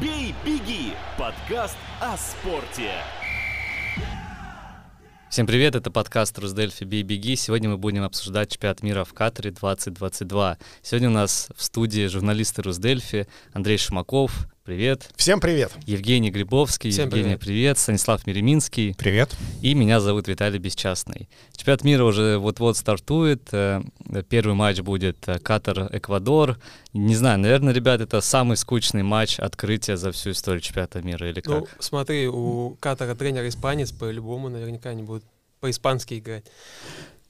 «Бей, беги» – подкаст о спорте. Всем привет, это подкаст Русдельфи «Бей, беги». Сегодня мы будем обсуждать чемпионат мира в Катаре 2022. Сегодня у нас в студии журналисты Русдельфи Андрей Шумаков, привет. Всем привет. Евгений Грибовский, Всем Евгений, привет. привет. Станислав Мереминский. Привет. И меня зовут Виталий Бесчастный. Чемпионат мира уже вот-вот стартует. Э, Первый матч будет э, Катар-Эквадор. Не знаю, наверное, ребят, это самый скучный матч открытия за всю историю чемпионата мира или как? Ну, смотри, у Катара тренер испанец, по-любому наверняка они будут по-испански играть.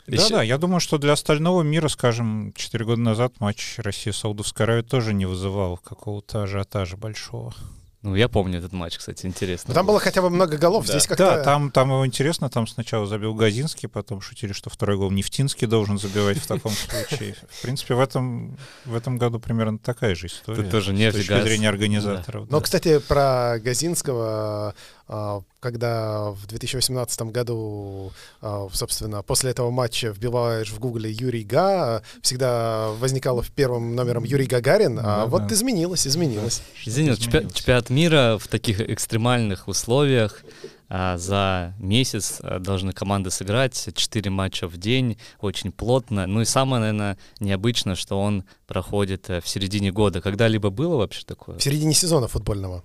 Да-да, я думаю, что для остального мира, скажем, 4 года назад матч Россия-Саудовская Аравия тоже не вызывал какого-то ажиотажа большого. Ну, я помню этот матч, кстати, интересно. Ну, там было хотя бы много голов, Да. здесь как-то... Да, там, там его интересно, там сначала забил Газинский, потом шутили, что второй гол Нефтинский должен забивать в таком случае. В принципе, в этом, в этом году примерно такая же история. Тут тоже с нефть, точки газ. зрения организаторов. Но, да. кстати, про Газинского, когда в 2018 году, а, собственно, после этого матча вбиваешь в гугле Юрий Га, всегда возникало в первом номером Юрий Гагарин, а Да, вот да. изменилось, изменилось. Изменилось. чемпионат мира в таких экстремальных условиях а, за месяц а, должны команды сыграть 4 матча в день, очень плотно. Ну и самое, наверное, необычно, что он проходит э, в середине года. Когда-либо было вообще такое? В середине сезона футбольного.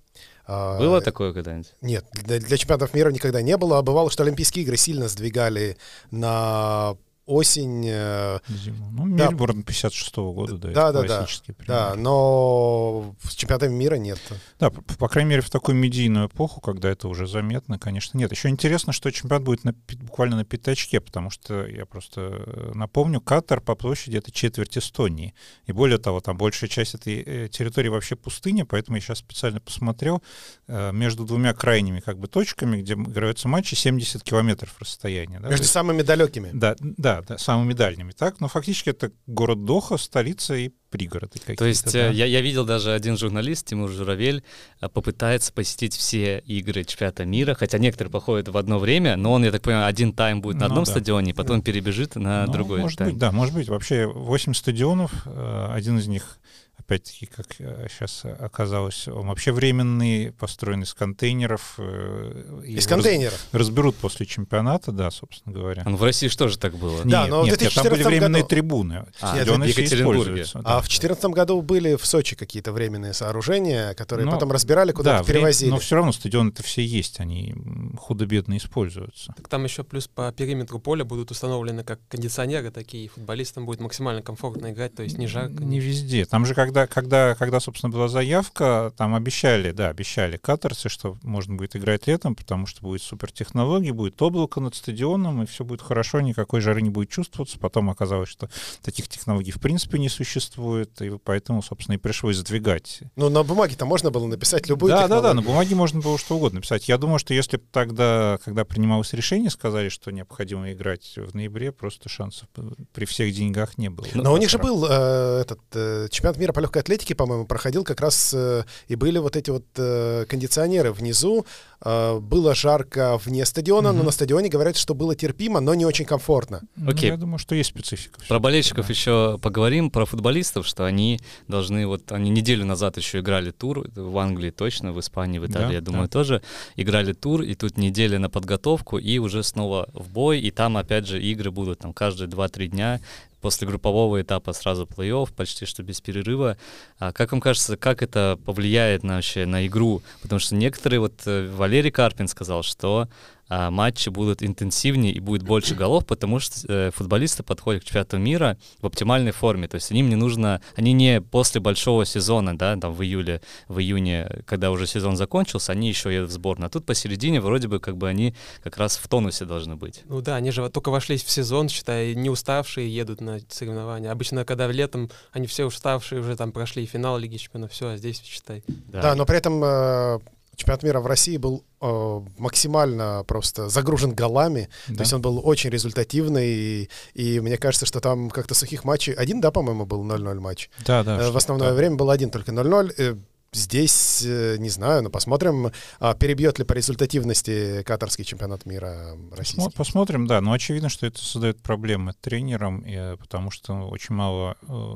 А, Было такое когда-нибудь? Нет, для, для чемпионатов мира никогда не было. А бывало, что Олимпийские игры сильно сдвигали на осень. э, Зиму. Ну, Да. Мельбурн 56 года, да, Да, это да, да. классический пример. Да, но с чемпионатами мира нет. Да, по, по крайней мере, в такую медийную эпоху, когда это уже заметно, конечно, нет. Еще интересно, что чемпионат будет на буквально на пятачке, потому что, я просто э, напомню, Катар по площади — это четверть Эстонии. И более того, там большая часть этой э, территории вообще пустыня, поэтому я сейчас специально посмотрел, между двумя крайними как бы точками, где играются матчи, 70 километров расстояния. Да? Между самыми далекими. да, да, да, самыми дальними, так? Но фактически это город Доха, столица и пригороды какие-то. То есть да. э, я, я видел даже один журналист, Тимур Журавель, э, попытается посетить все игры чемпионата мира, хотя некоторые походят в одно время, но он, я так понимаю, один тайм будет на Ну одном да. стадионе, потом перебежит на Ну, другой Может тайм. быть, да, может быть. Вообще 8 стадионов, э, один из них, опять-таки, как сейчас оказалось, он вообще временный, построен из контейнеров. э, Из его раз- контейнеров. разберут после чемпионата, да, собственно говоря. А ну, в России что же так было? Да, Нет, но нет, нет, там были 2014 временные году- трибуны. А, Стадионы в Екатеринбурге. используются, А да. в 2014 году были в Сочи какие-то временные сооружения, которые Но- потом разбирали, куда-то да, время- перевозили. но все равно стадионы-то все есть, они худо-бедно используются. Так там еще плюс по периметру поля будут установлены как кондиционеры такие, и футболистам будет максимально комфортно играть, то есть не жарко. Не везде. Там же, когда, когда, когда, собственно, была заявка, там обещали, да, обещали катарцы, что можно будет играть летом, потому что будет супертехнология, будет облако над стадионом, и все будет хорошо, никакой жары не будет чувствоваться. Потом оказалось, что таких технологий в принципе не существует, и поэтому, собственно, и пришлось сдвигать. Ну, на бумаге-то можно было написать любую Да, да, да, на технологию. бумаге можно было что угодно писать. Я думаю, что если бы тогда, когда принималось решение, сказали, что необходимо играть в ноябре, просто шансов при всех деньгах не было. Но у них же был э, этот э, чемпионат мира по легкой атлетике, по-моему, проходил как раз э, и были вот эти вот э, кондиционеры внизу. Э, было жарко вне стадиона, но Мгм. на стадионе говорят, что было терпимо, но не очень комфортно. Ну, Окей. я думаю, что есть специфика. Про болельщиков да. еще поговорим, про футболистов, что они должны, вот они неделю назад еще играли тур, в Англии точно, в Испании, в Италии, Да, я думаю, да. тоже играли тур, и тут неделя на подготовку, и уже снова в бой, и там опять же игры будут там каждые 2-3 дня, после группового этапа сразу плей-офф, почти что без перерыва. А как вам кажется, как это повлияет на, вообще на игру? Потому что некоторые, вот э, Валерий Карпин сказал, что а, матчи будут интенсивнее и будет больше голов, потому что э, футболисты подходят к чемпионату мира в оптимальной форме. То есть им не нужно, они не после большого сезона, да, там в июле, в июне, когда уже сезон закончился, они еще едут в сборную. А тут посередине вроде бы как бы они как раз в тонусе должны быть. Ну да, они же вот только вошли в сезон, считай, не уставшие едут на соревнования. Обычно, когда летом они все уставшие, уже там прошли финал Лиги Чемпионов, все, а здесь, считай. Да, но при этом э, чемпионат мира в России был э, максимально просто загружен голами. То Да. есть он был очень результативный. И, и мне кажется, что там как-то сухих матчей... Один, да, по-моему, был 0-0 матч. Да, да. Э, в основное так. время был один только 0-0. Э, Здесь, э, не знаю, но посмотрим, а, перебьет ли по результативности катарский чемпионат мира российский. Посмо- Посмотрим, да. Но очевидно, что это создает проблемы тренерам, э, потому что очень мало э,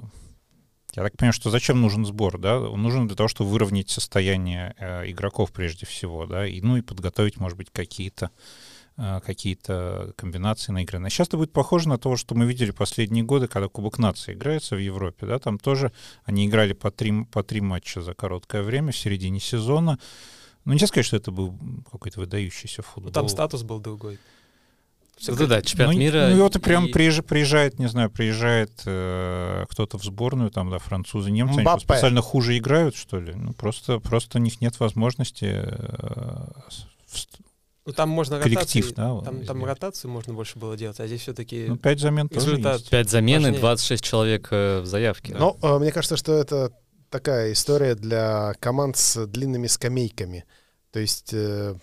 Я так понимаю, что зачем нужен сбор, да? Он нужен для того, чтобы выровнять состояние э, игроков прежде всего, да, и, ну и подготовить, может быть, какие-то э, какие-то комбинации наигранные. Сейчас это будет похоже на то, что мы видели последние годы, когда Кубок нации играется в Европе, да, там тоже они играли по три, по три матча за короткое время в середине сезона. Ну, нельзя сказать, что это был какой-то выдающийся футбол. Там статус был другой. Все да, да, чемпионат ну, мира. Ну, и вот и прям и- приезж- приезжает, не знаю, приезжает э, кто-то в сборную, там, да, французы, немцы, они Мбаппе. что, специально хуже играют, что ли? Ну, просто, просто у них нет возможности э, Ну, там можно Коллектив, ротации, да, там, там ротацию можно больше было делать, а здесь все-таки ну, пять замен тоже есть. Пять замен и важнее. 26 человек э, в заявке. Но э, мне кажется, что это такая история для команд с длинными скамейками. То есть э,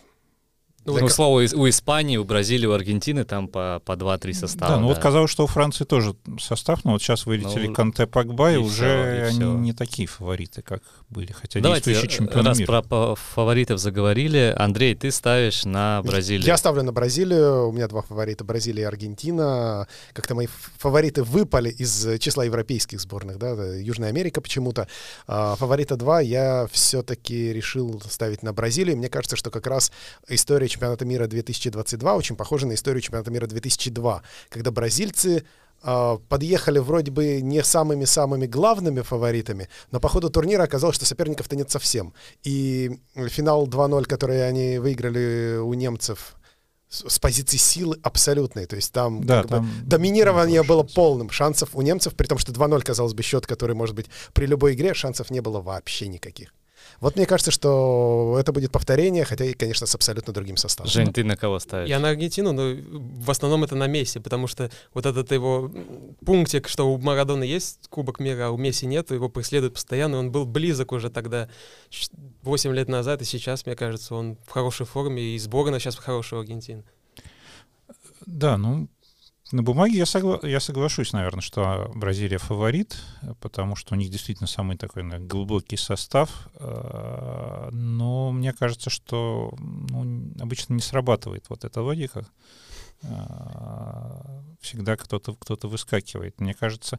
Ну, вот к слову, из- у Испании, у Бразилии, у Аргентины там по, по 2-3 состава. да, ну вот да. казалось, что у Франции тоже состав, но вот сейчас вылетели Ну, Канте, Погба, и, и уже всё, и они всё. не такие фавориты, как были, хотя Давайте, действующий э, чемпион раз мира. про фаворитов заговорили, Андрей, ты ставишь на Бразилию. я ставлю на Бразилию. У меня два фаворита Бразилия и Аргентина. Как-то мои фавориты выпали из числа европейских сборных, да, да, Южная Америка почему-то. А, фаворита два я все-таки решил ставить на Бразилию. Мне кажется, что как раз история чемпионата мира 2022 очень похожа на историю чемпионата мира 2002, когда бразильцы а, подъехали вроде бы не самыми-самыми главными фаворитами, но по ходу турнира оказалось, что соперников-то нет совсем. И финал 2-0, который они выиграли у немцев с, позиции силы абсолютной. То есть там, Да, как бы там доминирование было полным. Шансов у немцев, при том, что 2-0, казалось бы, счет, который может быть при любой игре, шансов не было вообще никаких. Вот мне кажется, что это будет повторение, хотя и, конечно, с абсолютно другим составом. Жень, ты на кого ставишь? Я на Аргентину, но в основном это на Месси, потому что вот этот его пунктик, что у Марадона есть Кубок мира, а у Месси нет, его преследует постоянно, и он был близок уже тогда, 8 лет назад, и сейчас, мне кажется, он в хорошей форме, и сборная сейчас хорошая у Аргентины. Да, ну, на бумаге я, согла- я соглашусь, наверное, что Бразилия фаворит, потому что у них действительно самый такой наверное, глубокий состав. э, Но мне кажется, что ну, обычно не срабатывает вот эта логика. Э, Всегда кто-то кто выскакивает. Мне кажется,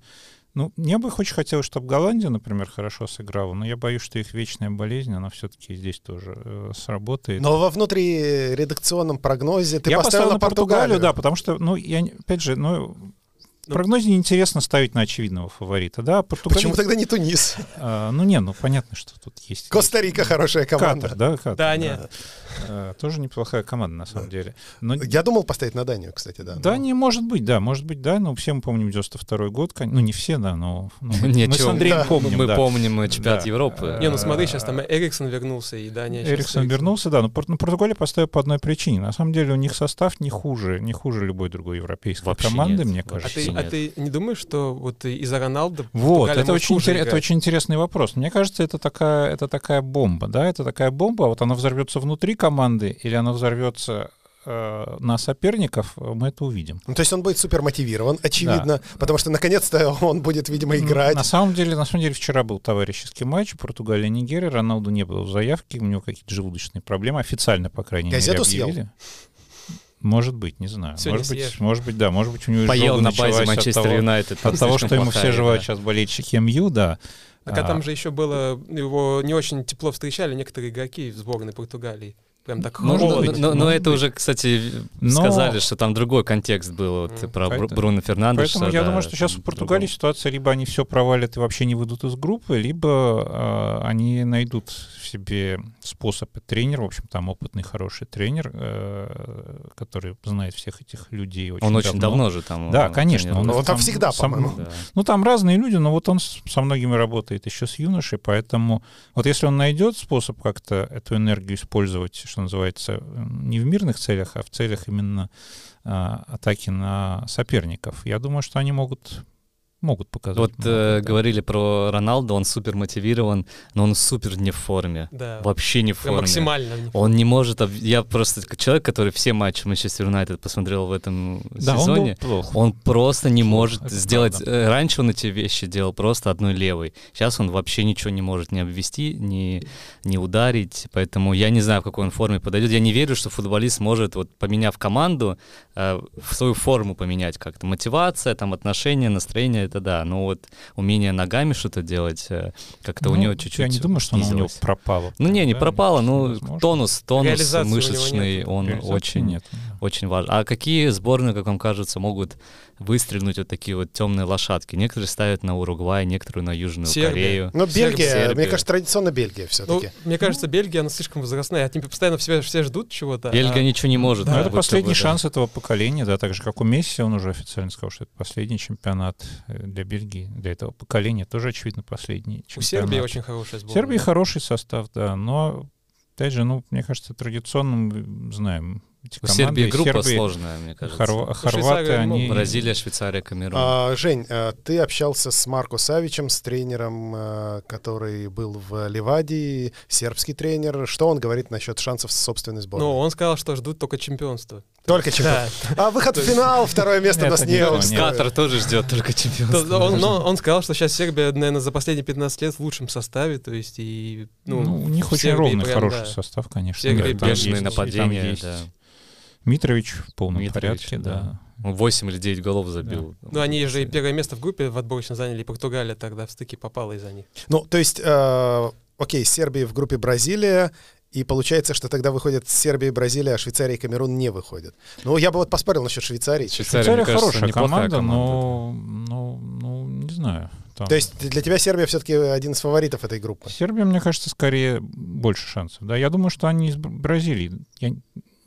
ну, мне бы очень хотелось, чтобы Голландия, например, хорошо сыграла, но я боюсь, что их вечная болезнь, она все-таки здесь тоже э, сработает. Но во внутриредакционном прогнозе ты я поставил на Португалию. да, потому что, ну, я, опять же, ну, Ну, прогнозе неинтересно ставить на очевидного фаворита, да, Португалия... Почему тогда не Тунис? а, ну, не, ну, понятно, что тут есть... Коста-Рика хорошая команда. Катар, да, Катар. Дания. А, тоже неплохая команда, на самом деле. Но Я думал поставить на Данию, кстати, да. но- Дания может быть, да, может быть, да, но все мы помним 92 год, кон- ну, не все, да, но ну, мы, мы с Андреем да. помним, Мы да. помним э, чемпионат Да. Европы. Не, ну смотри, сейчас А, там Эриксон вернулся, и Дания Эриксон вернулся, да, но Пор- но Португалия поставила по одной причине. На самом деле у них состав не хуже, не хуже любой другой европейской Вообще команды, нет, мне вообще А ты, а ты не думаешь, что вот из-за Роналда Вот, это очень, интерес- это очень интересный вопрос. Мне кажется, это такая, это такая бомба, да, это такая бомба, а вот она взорвется внутри команды или она взорвется э, на соперников, мы это увидим. Ну, то есть он будет супер мотивирован, очевидно, потому что наконец-то он будет, видимо, играть. На самом деле, на самом деле, вчера был товарищеский матч Португалия Нигерия. Роналду не было в заявке, у него какие-то желудочные проблемы, официально, по крайней Газету мере, съел? Может быть, не знаю. Сегодня может быть, съешь. может быть, да, может быть, у него Поел на базе Манчестер того- Юнайтед. От того, что ему все желают сейчас болельщики МЮ, да. Так а А, там же еще было, его не очень тепло встречали некоторые игроки в сборной Португалии. Прям так Может Ну, холодно. но, но может это быть. уже, кстати, Но- сказали, что там другой контекст был вот, М, про поэтому- Бруно Фернандеша. Поэтому я да, думаю, что сейчас там Португалии другого. ситуация, либо они все провалят и вообще не выйдут из группы, либо э, они найдут в себе способ. И тренер, в общем, там опытный, хороший тренер, э, который знает всех этих людей очень Он очень давно же там. Да, э, конечно. тренирует. Ну, он там всегда, сам- по-моему. Да. Ну, там разные люди, но вот он с- со многими работает еще с юношей, поэтому вот если он найдет способ как-то эту энергию использовать, что называется, э, не в мирных целях, а в целях именно а, атаки на соперников, я думаю, что они могут могут показать. Вот много, э, да. говорили про Роналду, он супер мотивирован, но он супер не в форме. Да. Вообще не в Прям форме. максимально. в них. Он не может... Я просто человек, который все матчи Манчестер Юнайтед посмотрел в этом да, он был сезоне. плох. Он просто не Плохо, может это сделать... правда. э, Раньше он эти вещи делал просто одной левой. Сейчас он вообще ничего не может ни обвести, ни, ни ударить. Поэтому я не знаю, в какой он форме подойдет. Я не верю, что футболист может, вот поменяв команду, э, в свою форму поменять как-то. Мотивация, там, отношения, настроение это да, но вот умение ногами что-то делать, э, как-то у Ну, него чуть-чуть Я не думаю, что оно у него пропало. Ну не, не Да, пропало, ну тонус, тонус Реализации у мышечный, он Реализации очень, нет. Да. очень важен. А какие сборные, как вам кажется, могут выстрелить вот такие вот темные лошадки? Некоторые ставят на Уругвай, некоторые на Южную Сербия. Корею. Но Бельгия, Сербия. мне кажется, традиционно Бельгия Ну, все-таки. мне кажется, Бельгия, она слишком возрастная. От них постоянно все, все ждут чего-то. а- Бельгия ничего не может. Ну, как это последний бы, да. шанс этого поколения, да, так же, как у Месси, он уже официально сказал, что это последний чемпионат э, для Бельгии, для этого поколения, тоже, очевидно, последний У чемпионат. Сербии очень хорошая сборная. Сербии хороший состав, да, но, опять же, ну, мне кажется, традиционно мы знаем эти У команды. Сербии группа Сербии, сложная, мне кажется. Швейцария, хорваты, ну, они... Бразилия, Швейцария, Камерун. А, Жень, а, ты общался с Марко Савичем, с тренером, а, который был в Ливадии, сербский тренер. Что он говорит насчет шансов собственной сборной? Ну, он сказал, что ждут только чемпионства. Только чемпион. Да. А выход в финал, второе место нас не. Катар тоже ждет только То- чемпионство. Он, но он сказал, что сейчас Сербия, наверное, за последние 15 лет в лучшем составе, то есть и... Ну, Ну, у них очень ровный, прям, хороший да. состав, конечно. Там Бешеные есть- нападения, да. Митрович в полном Митрович, порядке, да. да. Он 8 или 9 голов забил. Ну, они же и первое место в группе в отборочно заняли, и Португалия тогда в стыке попала из-за них. Ну, то есть, э, окей, Сербия в группе Бразилия, и получается, что тогда выходит Сербия и Бразилия, а Швейцария и Камерун не выходят. Ну, я бы вот поспорил насчет Швейцарии. Швейцария, Швейцария кажется, хорошая команда, команда, но, ну, ну, не знаю. Там- То есть для тебя Сербия все-таки один из фаворитов этой группы. Сербия, мне кажется, скорее больше шансов. Да, я думаю, что они из Бр- Бразилии. Я...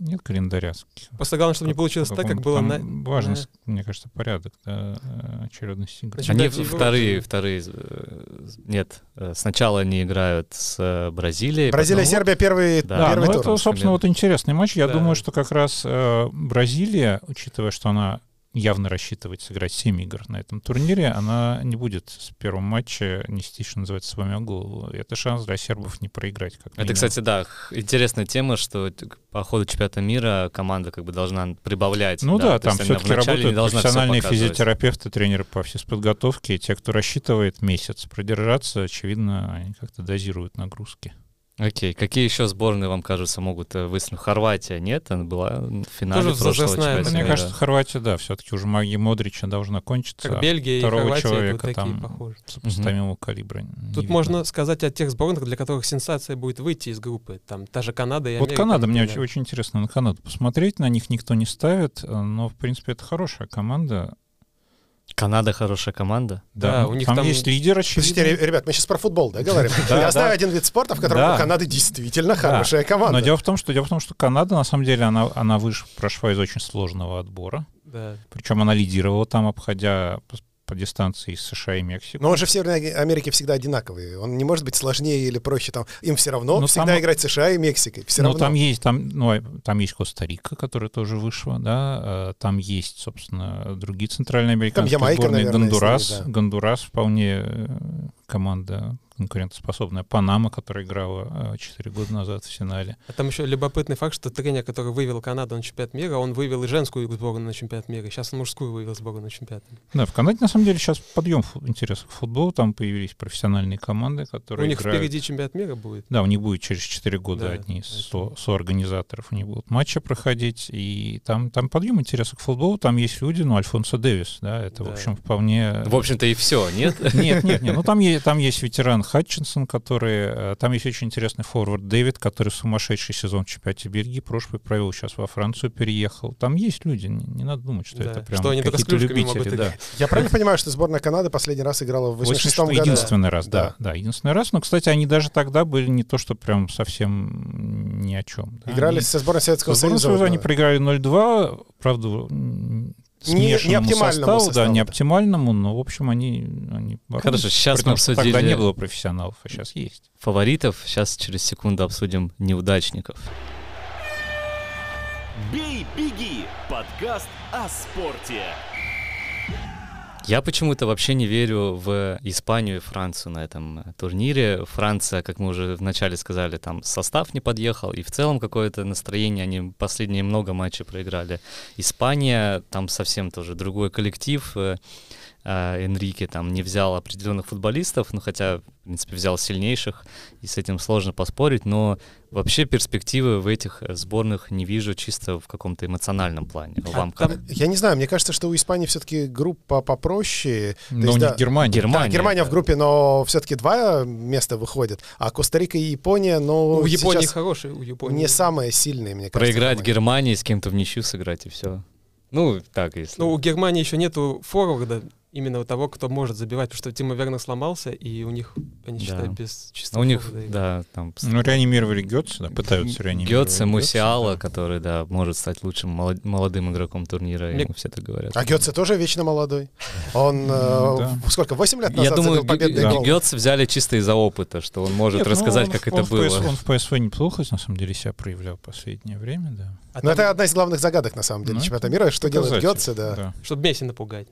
Нет календаря. Просто главное, чтобы не получилось так, как было на... Важно, на- мне кажется, порядок, да, э, очередность игр. Значит, Они вторые, вторые, э, нет, э, сначала они играют с Бразилией. Бразилия, потом- Сербия первый, Да, первый ну тур. это, собственно, вот интересный матч. Я Да. думаю, что как раз э, Бразилия, учитывая, что она явно рассчитывает сыграть 7 игр на этом турнире, она не будет с первого матча нести, что называется, с вами голову. Это шанс для сербов не проиграть. Как Это, минимум. кстати, да, интересная тема, что по ходу чемпионата мира команда как бы должна прибавлять. Ну да, то там все-таки работают профессиональные физиотерапевты, тренеры по физподготовке. Те, кто рассчитывает месяц продержаться, очевидно, они как-то дозируют нагрузки. Окей, какие еще сборные, вам кажется, могут э, выстрелить? Хорватия, нет? Она была в финале Тоже прошлого чемпионата Мне кажется, Хорватия, да, все-таки уже магия Модрича должна кончиться. Как Бельгия и второго Хорватия, это вот человека такие там похожи. сопоставимого калибра. Тут видно. можно сказать о тех сборных, для которых сенсация будет выйти из группы. Там та же Канада и Вот Америка. Канада, мне очень, очень интересно на Канаду посмотреть. На них никто не ставит, э, но, в принципе, это хорошая команда. Канада хорошая команда. Да, ну, у них там, там- есть лидер, Подождите, очевидно. ре- ребят, мы сейчас про футбол, да, говорим? Да, Я знаю да. один вид спорта, в котором Да. у Канады действительно Да. хорошая команда. Но дело в том, что дело в том, что Канада, на самом деле, она, она выш, прошла из очень сложного отбора. Да. Причем она лидировала там, обходя по, дистанции из США и Мексики. Но он же в Северной Америке всегда одинаковый. Он не может быть сложнее или проще. Там, им все равно Ну, всегда там- играть США и Мексикой. Все Ну, равно. там есть, там, ну, а, там есть Коста-Рика, которая тоже вышла, да, э, там есть, собственно, другие центральноамериканские Там Ямайка, сборные, наверное, Гондурас, да. Гондурас вполне э, команда конкурентоспособная, Панама, которая играла 4 года назад в финале. А там еще любопытный факт, что тренер, который вывел Канаду на чемпионат мира, он вывел и женскую сборную на чемпионат мира. Сейчас он мужскую вывел сборную на чемпионат мира. Да, в Канаде, на самом деле, сейчас подъем интереса к футболу, там появились профессиональные команды, которые У них играют... впереди чемпионат мира будет. Да, у них будет через 4 года Да, одни из со- соорганизаторов, у них будут матчи проходить, и там, там подъем интереса к футболу, там есть люди, ну, Альфонсо Дэвис, да, это, в Да. общем, вполне... В общем-то и все, нет? Нет, нет, нет, ну там, там есть ветеран Хатчинсон, который... э, Там есть очень интересный форвард Дэвид, который сумасшедший сезон в чемпионате Бельгии прошлый провел, сейчас во Францию переехал. Там есть люди, не, не надо думать, что Да, это прям что они только с какие-то клюшками могут любители. Да. Я правильно понимаю, что сборная Канады последний раз играла в 86 86 году? единственный раз, Да. да. Да, единственный раз. Но, кстати, они даже тогда были не то, что прям совсем ни о чем. да. Играли Они- со сборной Советского Со сборной Союза. Союза они проиграли 0-2, правда, м, Не- не смешанному оптимальному составу, составу, да, не оптимальному, но, в общем, они, они. Хорошо, сейчас При мы что Тогда обсудили- не было профессионалов, а сейчас есть. Фаворитов. Сейчас через секунду обсудим неудачников. «Бей, беги» — подкаст о спорте. Я почему-то вообще не верю в Испанию и Францию на этом э, турнире. Франция, как мы уже вначале сказали, там состав не подъехал, и в целом какое-то настроение, они последние много матчей проиграли. Испания, там совсем тоже другой коллектив. Э, а, Энрике там не взял определенных футболистов, ну хотя, в принципе, взял сильнейших, и с этим сложно поспорить, но вообще перспективы в этих э, сборных не вижу чисто в каком-то эмоциональном плане. А Вам как? Я не знаю, мне кажется, что у Испании все-таки группа попроще. Но есть, у да, них Германия. Германия. Да, Германия да. в группе, но все-таки два места выходят, а Коста-Рика и Япония, ну, у Японии хороший, у Японии. не самые сильные, мне кажется. Проиграть команды. Германии, с кем-то в ничью сыграть, и все. Ну, так, если... Ну, у Германии еще нету форварда, именно того, кто может забивать, потому что Тима Вернер сломался, и у них, они Да. считают, без Ну, чистого у них, форварда. да, там... Ну, реанимировали Гетца, да, пытаются реанимировать. Гетце, Мусиала, да. который, да, может стать лучшим молод- молодым игроком турнира, Мне- ему все так говорят. А Гетце тоже вечно молодой. Он, э, сколько, 8 лет Я назад думаю, забил победный Г- гол? Гетце взяли чисто из-за опыта, что он может ну, рассказать, как это было. Он в ПСВ неплохо, на самом деле, себя проявлял в последнее время, да. А Но там, это одна из главных загадок, на самом деле, Ну, чемпионата мира, что делает Гетце, да. чтобы Месси напугать.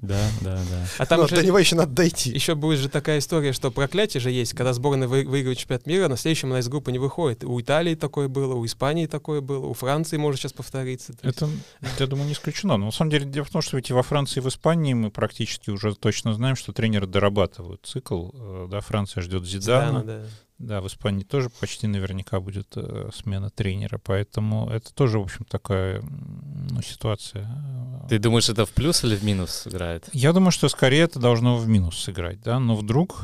Да, да, да. А там Но уже до него еще надо дойти. еще будет же такая история, что проклятие же есть, когда сборная вы- выигрывает чемпионат мира, на следующем она из группы не выходит. У Италии такое было, у Испании такое было, у Франции может сейчас повториться. Есть- Это, я думаю, не исключено. Но на самом деле дело в том, что ведь и во Франции, и в Испании мы практически уже точно знаем, что тренеры дорабатывают цикл. Э, Да, Франция ждет Зидана. Зидана, да. Да, в Испании тоже почти наверняка будет э, смена тренера. Поэтому это тоже, в общем, такая ну, ситуация. Ты думаешь, это в плюс или в минус сыграет? Я думаю, что скорее это должно в минус сыграть, да, но вдруг,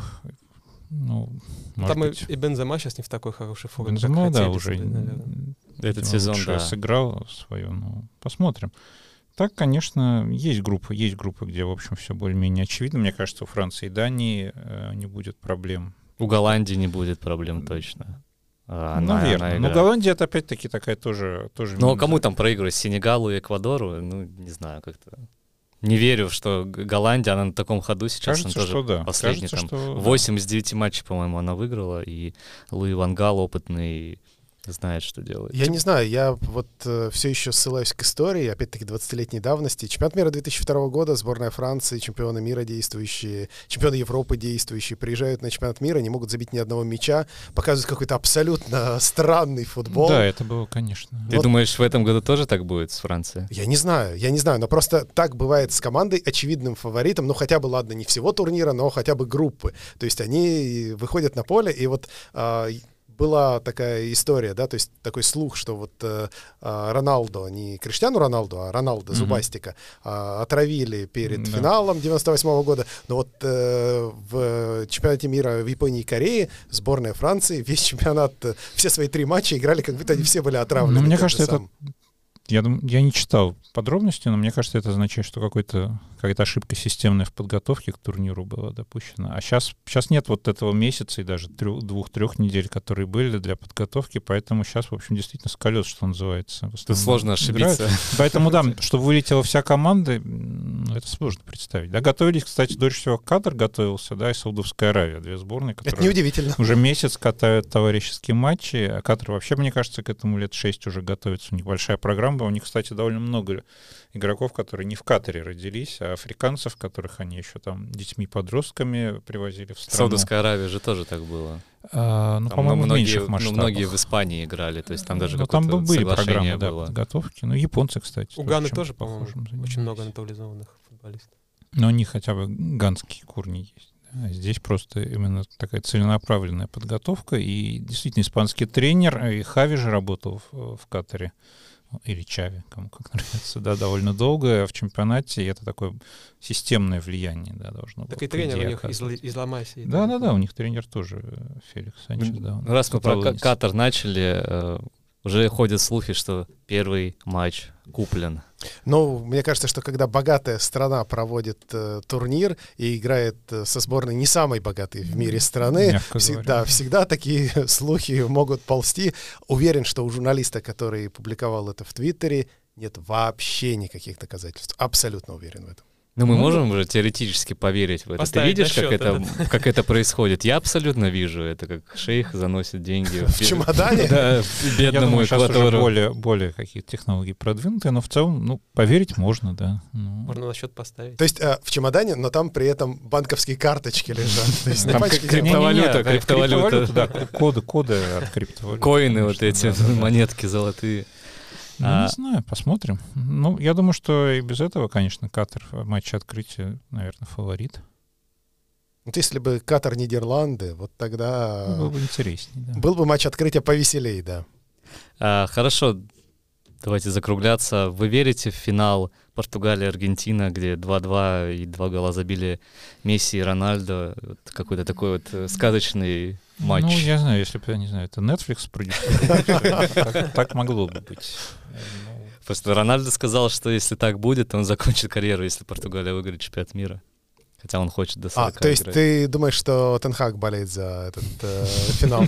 ну, может Там и, быть, и Бензема сейчас не в такой хорошей форме, как Бензема, да, хотелось уже наверное. Этот видимо, сезон, да. сыграл свою, ну, посмотрим. Так, конечно, есть группы, есть группы, где, в общем, все более-менее очевидно. Мне кажется, у Франции и Дании э, не будет проблем. У Голландии не будет проблем точно. А, она- Наверное. она Но играет. Голландия это опять-таки такая тоже... тоже Ну, а кому там проигрывать? Сенегалу и Эквадору? Ну, не знаю, как-то... Не верю, что Голландия, она на таком ходу сейчас. Кажется, она тоже что да. последний Кажется, там что да. 8 из 9 матчей, по-моему, она выиграла, и Луи Вангал опытный знает, что делать. Я не знаю, я вот все еще ссылаюсь к истории, опять-таки 20-летней давности. Чемпионат мира 2002 года, сборная Франции, чемпионы мира действующие, чемпионы Европы действующие, приезжают на чемпионат мира, не могут забить ни одного мяча, показывают какой-то абсолютно странный футбол. Да, это было, конечно. Ты Вот. думаешь, в этом году тоже так будет с Францией? Я не знаю, я не знаю, но просто так бывает с командой, очевидным фаворитом, ну хотя бы, ладно, не всего турнира, но хотя бы группы. То есть они выходят на поле, и вот а, была такая история, да, то есть такой слух, что вот э, а, Роналдо, не Криштиану Роналду, а Роналдо Мгм. Зубастика а, отравили перед Да. финалом 98 года, но вот э, в чемпионате мира в Японии и Корее сборная Франции весь чемпионат, э, все свои три матча играли, как будто они все были отравлены. Ну, мне тем же кажется, это. Я, я не читал подробности, но мне кажется, это означает, что какой-то, какая-то ошибка системная в подготовке к турниру была допущена. А сейчас, сейчас нет вот этого месяца и даже двух-трех недель, которые были для подготовки, поэтому сейчас, в общем, действительно с колес, что называется. Тут сложно играют. ошибиться. Поэтому, да, чтобы вылетела вся команда, это сложно представить. Да, готовились, кстати, дольше всего Катар готовился, да, и Саудовская Аравия, две сборные, Это которые неудивительно. уже месяц катают товарищеские матчи, а Катар вообще, мне кажется, к этому лет шесть уже готовится. У них большая программа. У них, кстати, довольно много игроков, которые не в Катаре родились, а африканцев, которых они еще там детьми-подростками привозили в страну. Саудовская Аравия же тоже так было. А, ну, Там по-моему, в многие, меньших ну, масштабах. многие в Испании играли, то есть там даже Ну, там были программы да, было. подготовки. Ну, японцы, кстати. У Ганы тоже, по-моему, очень много занимались. натурализованных футболистов. Но у них хотя бы ганские корни есть. А здесь просто именно такая целенаправленная подготовка. И действительно, испанский тренер, и Хави же работал в, в Катаре, или Чави, кому как нравится, да, довольно долго в чемпионате, и это такое системное влияние, да, должно Так было, и по тренер у них из, оказываться. из Ла-Масии. Да, да, да, у них тренер тоже э, Феликс Санчес, да. Раз мы про. Катар начали, э, уже ходят слухи, что первый матч куплен. Ну, мне кажется, что когда богатая страна проводит э, турнир и играет э, со сборной не самой богатой в мире страны, Мягко всегда, говоря. всегда такие слухи могут ползти. Уверен, что у журналиста, который публиковал это в Твиттере, нет вообще никаких доказательств. Абсолютно уверен в этом. Ну, мы Ну, можем уже теоретически поверить в это. Ты видишь, как это, как это происходит? Я абсолютно вижу это, как шейх заносит деньги В чемодане? Да, Я бедному думаю, сейчас уже Эквадору. более, более какие-то технологии продвинутые, но в целом, ну, поверить можно, да. Ну, Можно на счет поставить. То есть э, в чемодане, но там при этом банковские карточки лежат. Там криптовалюта, криптовалюта. да, коды, коды от криптовалюты. Коины вот эти, монетки золотые. Ну, А- не знаю, посмотрим. Ну, я думаю, что и без этого, конечно, Катар в матче открытия, наверное, фаворит. Вот если бы Катар Нидерланды, вот тогда Ну, Было бы интереснее, да. был бы матч открытия повеселей, да. А, хорошо, давайте закругляться. Вы верите в финал Португалия-Аргентина, где 2-2 и два гола забили Месси и Рональдо? Вот Какой-то такой вот э, сказочный матч. Ну, я знаю, если бы, я не знаю, это Netflix продюсировал, так- могло бы быть. Ну, Просто Рональдо сказал, что если так будет, то он закончит карьеру, если Португалия выиграет чемпионат мира. Хотя он хочет до 40 А, то есть играть. ты думаешь, что Тенхак болеет за этот э, финал?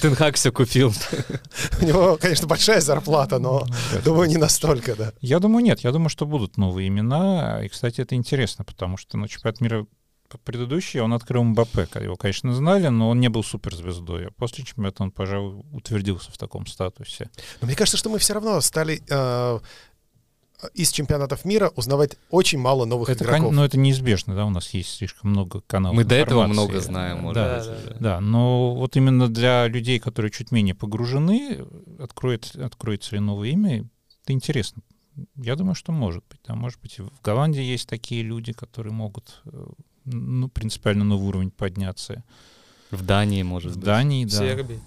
Тенхак все купил. У него, конечно, большая зарплата, но, да. думаю, не настолько, да. Я думаю, нет. Я думаю, что будут новые имена. И, кстати, это интересно, потому что ну, чемпионат мира предыдущий, он открыл Мбаппе. Его, конечно, знали, но он не был суперзвездой. А после чемпионата он, пожалуй, утвердился в таком статусе. Но мне кажется, что мы все равно стали э, из чемпионатов мира узнавать очень мало новых Это, игроков. но это неизбежно, да, у нас есть слишком много каналов Мы до этого информации. много знаем, может Да, быть. да, уже. Да, но вот именно для людей, которые чуть менее погружены, откроет, откроется ли новое имя, это интересно. Я думаю, что может быть. Да, может быть, и в Голландии есть такие люди, которые могут э, ну, принципиально новый уровень подняться. В Дании, может В быть. Дании, В да. Сербии.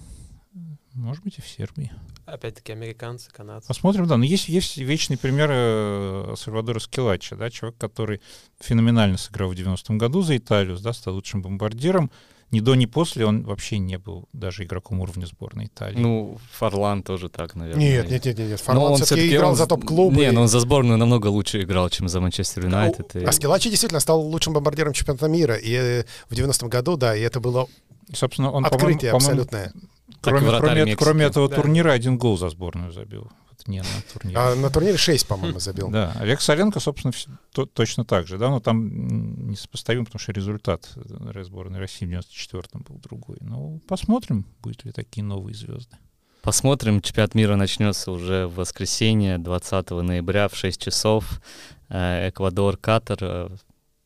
Может быть, и в Сербии. Опять-таки американцы, канадцы. Посмотрим, да. Но есть, есть вечный пример э, Сальвадора Скилача, да, человек, который феноменально сыграл в 90-м году за Италию, да, стал лучшим бомбардиром. Ни до, ни после он вообще не был даже игроком уровня сборной Италии. Ну, Фарлан тоже так, наверное. Нет, нет, нет, нет, нет. Но Фарлан он все-таки всё-таки- играл он- за топ-клубы. Не, но он за сборную намного лучше играл, чем за Манчестер Юнайтед. и- А Скилачи действительно стал лучшим бомбардиром чемпионата мира. И э, в 90-м году, да, и это было И, собственно, он, по-моему, открытие по-моему, абсолютное. И Кроме, кроме, кроме этого Да. турнира один гол за сборную забил. Не на турнире. А на турнире 6, по-моему, забил. Да, Олег Соленко, собственно, то- точно так же, да, но там несопоставим, потому что результат э, сборной России в 94-м был другой. Ну, посмотрим, будут ли такие новые звезды. Посмотрим, чемпионат мира начнется уже в воскресенье, 20 ноября в 6 часов. Э, Эквадор, Катар э,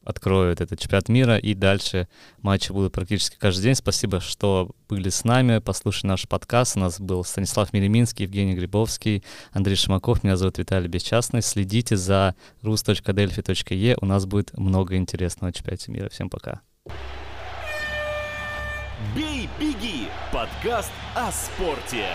откроют этот чемпионат мира, и дальше матчи будут практически каждый день. Спасибо, что были с нами, послушали наш подкаст. У нас был Станислав Миреминский, Евгений Грибовский, Андрей Шимаков, меня зовут Виталий Бесчастный. Следите за rus.delphi.e, у нас будет много интересного о чемпионате мира. Всем пока. «Бей, беги» — подкаст о спорте.